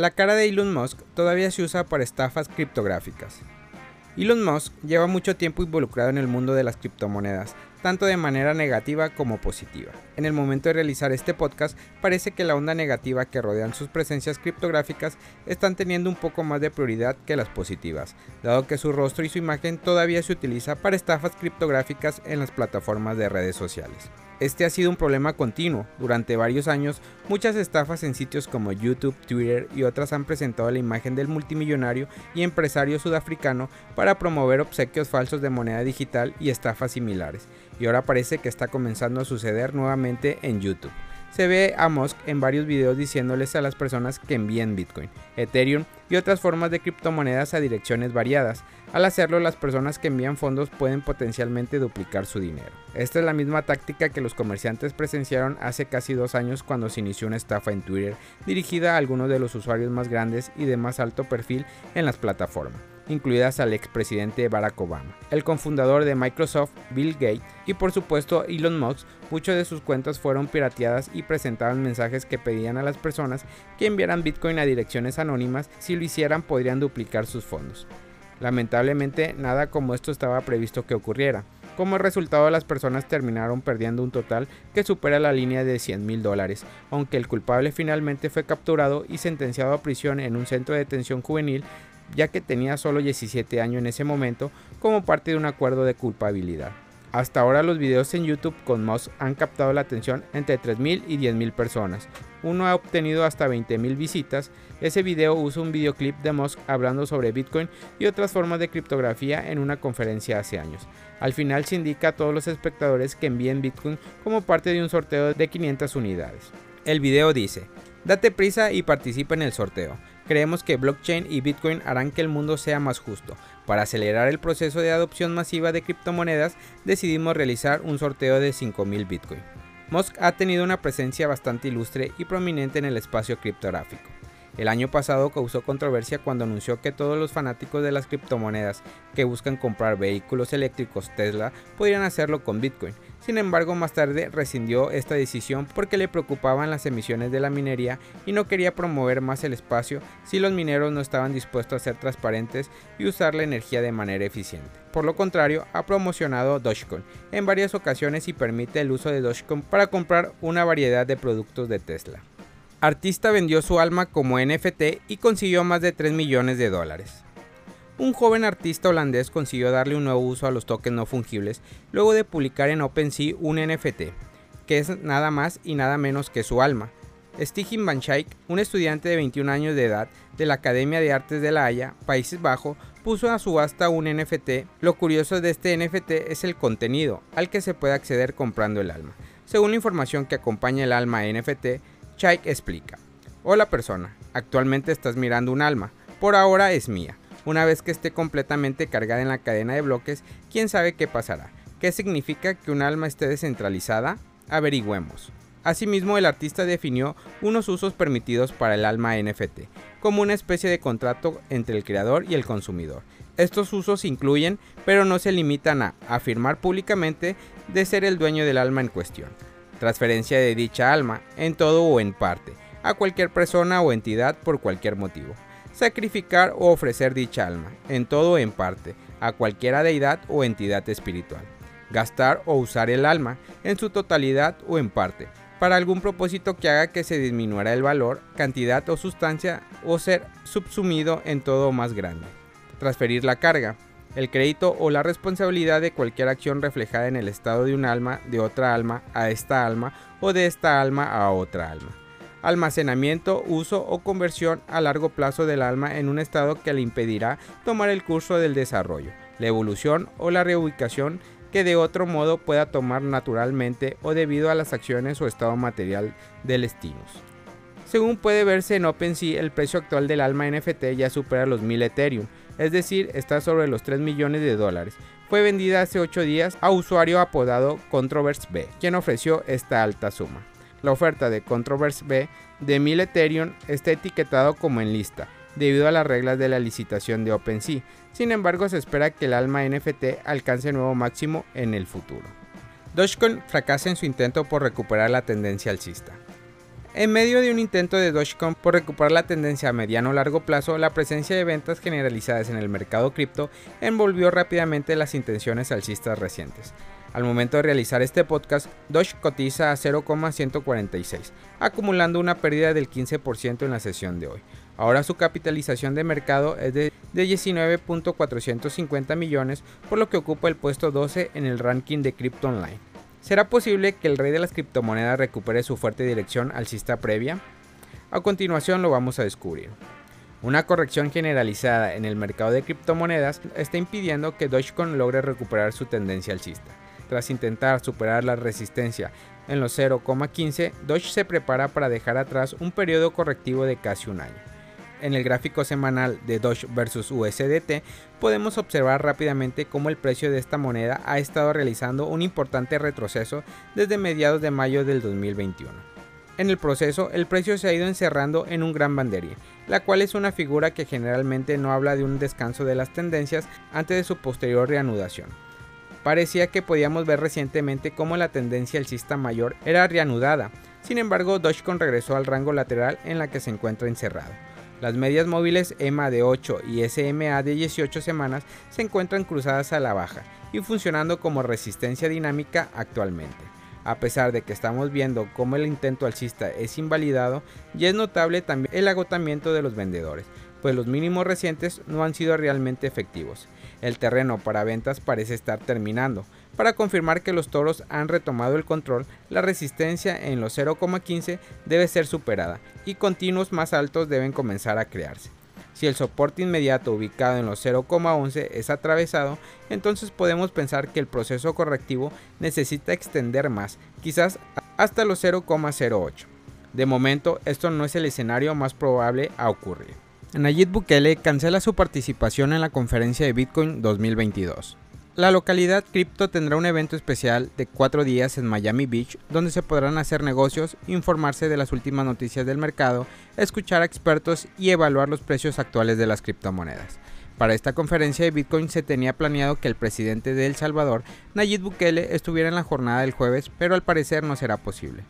La cara de Elon Musk todavía se usa para estafas criptográficas. Elon Musk lleva mucho tiempo involucrado en el mundo de las criptomonedas, tanto de manera negativa como positiva. En el momento de realizar este podcast, parece que la onda negativa que rodean sus presencias criptográficas están teniendo un poco más de prioridad que las positivas, dado que su rostro y su imagen todavía se utiliza para estafas criptográficas en las plataformas de redes sociales. Este ha sido un problema continuo. Durante varios años, muchas estafas en sitios como YouTube, Twitter y otras han presentado la imagen del multimillonario y empresario sudafricano para promover obsequios falsos de moneda digital y estafas similares. Y ahora parece que está comenzando a suceder nuevamente en YouTube. Se ve a Musk en varios videos diciéndoles a las personas que envíen Bitcoin, Ethereum y otras formas de criptomonedas a direcciones variadas. Al hacerlo, las personas que envían fondos pueden potencialmente duplicar su dinero. Esta es la misma táctica que los comerciantes presenciaron hace casi dos años cuando se inició una estafa en Twitter dirigida a algunos de los usuarios más grandes y de más alto perfil en las plataformas incluidas al expresidente Barack Obama, el cofundador de Microsoft, Bill Gates, y por supuesto Elon Musk, muchas de sus cuentas fueron pirateadas y presentaban mensajes que pedían a las personas que enviaran Bitcoin a direcciones anónimas, si lo hicieran podrían duplicar sus fondos. Lamentablemente, nada como esto estaba previsto que ocurriera. Como resultado, las personas terminaron perdiendo un total que supera la línea de 100 mil dólares, aunque el culpable finalmente fue capturado y sentenciado a prisión en un centro de detención juvenil ya que tenía solo 17 años en ese momento como parte de un acuerdo de culpabilidad. Hasta ahora los videos en YouTube con Musk han captado la atención entre 3.000 y 10.000 personas. Uno ha obtenido hasta 20.000 visitas. Ese video usa un videoclip de Musk hablando sobre Bitcoin y otras formas de criptografía en una conferencia hace años. Al final se indica a todos los espectadores que envíen Bitcoin como parte de un sorteo de 500 unidades. El video dice, date prisa y participa en el sorteo. Creemos que blockchain y Bitcoin harán que el mundo sea más justo. Para acelerar el proceso de adopción masiva de criptomonedas, decidimos realizar un sorteo de 5.000 Bitcoin. Musk ha tenido una presencia bastante ilustre y prominente en el espacio criptográfico. El año pasado causó controversia cuando anunció que todos los fanáticos de las criptomonedas que buscan comprar vehículos eléctricos Tesla podrían hacerlo con Bitcoin, sin embargo, más tarde rescindió esta decisión porque le preocupaban las emisiones de la minería y no quería promover más el espacio si los mineros no estaban dispuestos a ser transparentes y usar la energía de manera eficiente. Por lo contrario, ha promocionado Dogecoin en varias ocasiones y permite el uso de Dogecoin para comprar una variedad de productos de Tesla. Artista vendió su alma como NFT y consiguió más de 3 millones de dólares un joven artista holandés consiguió darle un nuevo uso a los tokens no fungibles luego de publicar en OpenSea un NFT, que es nada más y nada menos que su alma. Stigin Van Schaik, un estudiante de 21 años de edad de la Academia de Artes de La Haya, Países Bajos, puso a subasta un NFT. Lo curioso de este NFT es el contenido, al que se puede acceder comprando el alma. Según la información que acompaña el alma NFT, Chaik explica. Hola persona, actualmente estás mirando un alma, por ahora es mía. Una vez que esté completamente cargada en la cadena de bloques, quién sabe qué pasará. ¿Qué significa que un alma esté descentralizada? Averigüemos. Asimismo, el artista definió unos usos permitidos para el alma NFT, como una especie de contrato entre el creador y el consumidor. Estos usos incluyen, pero no se limitan a, afirmar públicamente de ser el dueño del alma en cuestión, transferencia de dicha alma, en todo o en parte, a cualquier persona o entidad por cualquier motivo, sacrificar o ofrecer dicha alma, en todo o en parte, a cualquiera deidad o entidad espiritual. Gastar o usar el alma, en su totalidad o en parte, para algún propósito que haga que se disminuyera el valor, cantidad o sustancia o ser subsumido en todo más grande. Transferir la carga, el crédito o la responsabilidad de cualquier acción reflejada en el estado de un alma de otra alma a esta alma o de esta alma a otra alma almacenamiento, uso o conversión a largo plazo del alma en un estado que le impedirá tomar el curso del desarrollo, la evolución o la reubicación que de otro modo pueda tomar naturalmente o debido a las acciones o estado material del destinos. Según puede verse en OpenSea, el precio actual del alma NFT ya supera los 1000 Ethereum, es decir, está sobre los 3 millones de dólares. Fue vendida hace 8 días a usuario apodado Controverse B, quien ofreció esta alta suma. La oferta de Controverse B de 1000 Ethereum está etiquetado como en lista, debido a las reglas de la licitación de OpenSea. Sin embargo, se espera que el alma NFT alcance nuevo máximo en el futuro. Dogecoin fracasa en su intento por recuperar la tendencia alcista. En medio de un intento de Dogecoin por recuperar la tendencia a mediano o largo plazo, la presencia de ventas generalizadas en el mercado cripto envolvió rápidamente las intenciones alcistas recientes. Al momento de realizar este podcast, Doge cotiza a 0,146, acumulando una pérdida del 15% en la sesión de hoy. Ahora su capitalización de mercado es de, 19.450 millones, por lo que ocupa el puesto 12 en el ranking de Crypto Online. ¿Será posible que el rey de las criptomonedas recupere su fuerte dirección alcista previa? A continuación lo vamos a descubrir. Una corrección generalizada en el mercado de criptomonedas está impidiendo que Dogecoin logre recuperar su tendencia alcista. Tras intentar superar la resistencia en los 0,15, Doge se prepara para dejar atrás un periodo correctivo de casi un año. En el gráfico semanal de Doge versus USDT podemos observar rápidamente cómo el precio de esta moneda ha estado realizando un importante retroceso desde mediados de mayo del 2021. En el proceso, el precio se ha ido encerrando en un gran bandería, la cual es una figura que generalmente no habla de un descanso de las tendencias antes de su posterior reanudación. Parecía que podíamos ver recientemente cómo la tendencia alcista mayor era reanudada, sin embargo Dogecoin regresó al rango lateral en la que se encuentra encerrado. Las medias móviles EMA de 8 y SMA de 18 semanas se encuentran cruzadas a la baja y funcionando como resistencia dinámica actualmente. A pesar de que estamos viendo cómo el intento alcista es invalidado, ya es notable también el agotamiento de los vendedores, pues los mínimos recientes no han sido realmente efectivos. El terreno para ventas parece estar terminando. Para confirmar que los toros han retomado el control, la resistencia en los 0,15 debe ser superada y continuos más altos deben comenzar a crearse. Si el soporte inmediato ubicado en los 0,11 es atravesado, entonces podemos pensar que el proceso correctivo necesita extender más, quizás hasta los 0,08. De momento, esto no es el escenario más probable a ocurrir. Nayib Bukele cancela su participación en la conferencia de Bitcoin 2022. La localidad cripto tendrá un evento especial de cuatro días en Miami Beach donde se podrán hacer negocios, informarse de las últimas noticias del mercado, escuchar a expertos y evaluar los precios actuales de las criptomonedas. Para esta conferencia de Bitcoin se tenía planeado que el presidente de El Salvador, Nayib Bukele, estuviera en la jornada del jueves, pero al parecer no será posible.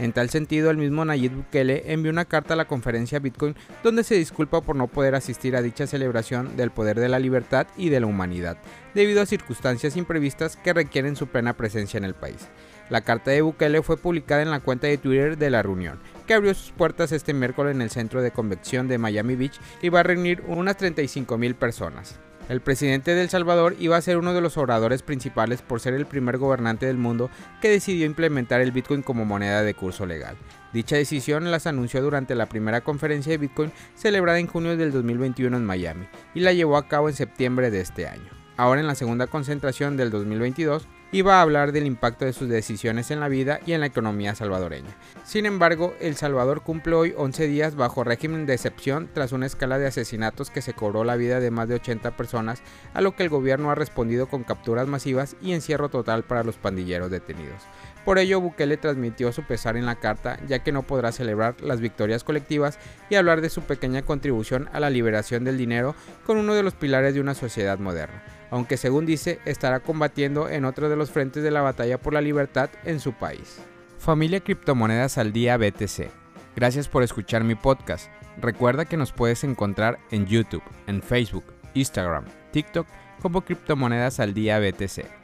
En tal sentido, el mismo Nayib Bukele envió una carta a la conferencia Bitcoin donde se disculpa por no poder asistir a dicha celebración del poder de la libertad y de la humanidad, debido a circunstancias imprevistas que requieren su plena presencia en el país. La carta de Bukele fue publicada en la cuenta de Twitter de la reunión, que abrió sus puertas este miércoles en el centro de convención de Miami Beach y va a reunir unas 35 mil personas. El presidente de El Salvador iba a ser uno de los oradores principales por ser el primer gobernante del mundo que decidió implementar el Bitcoin como moneda de curso legal. Dicha decisión las anunció durante la primera conferencia de Bitcoin celebrada en junio del 2021 en Miami y la llevó a cabo en septiembre de este año. Ahora en la segunda concentración del 2022, iba a hablar del impacto de sus decisiones en la vida y en la economía salvadoreña. Sin embargo, El Salvador cumple hoy 11 días bajo régimen de excepción tras una escala de asesinatos que se cobró la vida de más de 80 personas, a lo que el gobierno ha respondido con capturas masivas y encierro total para los pandilleros detenidos. Por ello, Bukele transmitió su pesar en la carta, ya que no podrá celebrar las victorias colectivas y hablar de su pequeña contribución a la liberación del dinero con uno de los pilares de una sociedad moderna, aunque según dice estará combatiendo en otro de los frentes de la batalla por la libertad en su país. Familia Criptomonedas al Día BTC. Gracias por escuchar mi podcast. Recuerda que nos puedes encontrar en YouTube, en Facebook, Instagram, TikTok como Criptomonedas al Día BTC.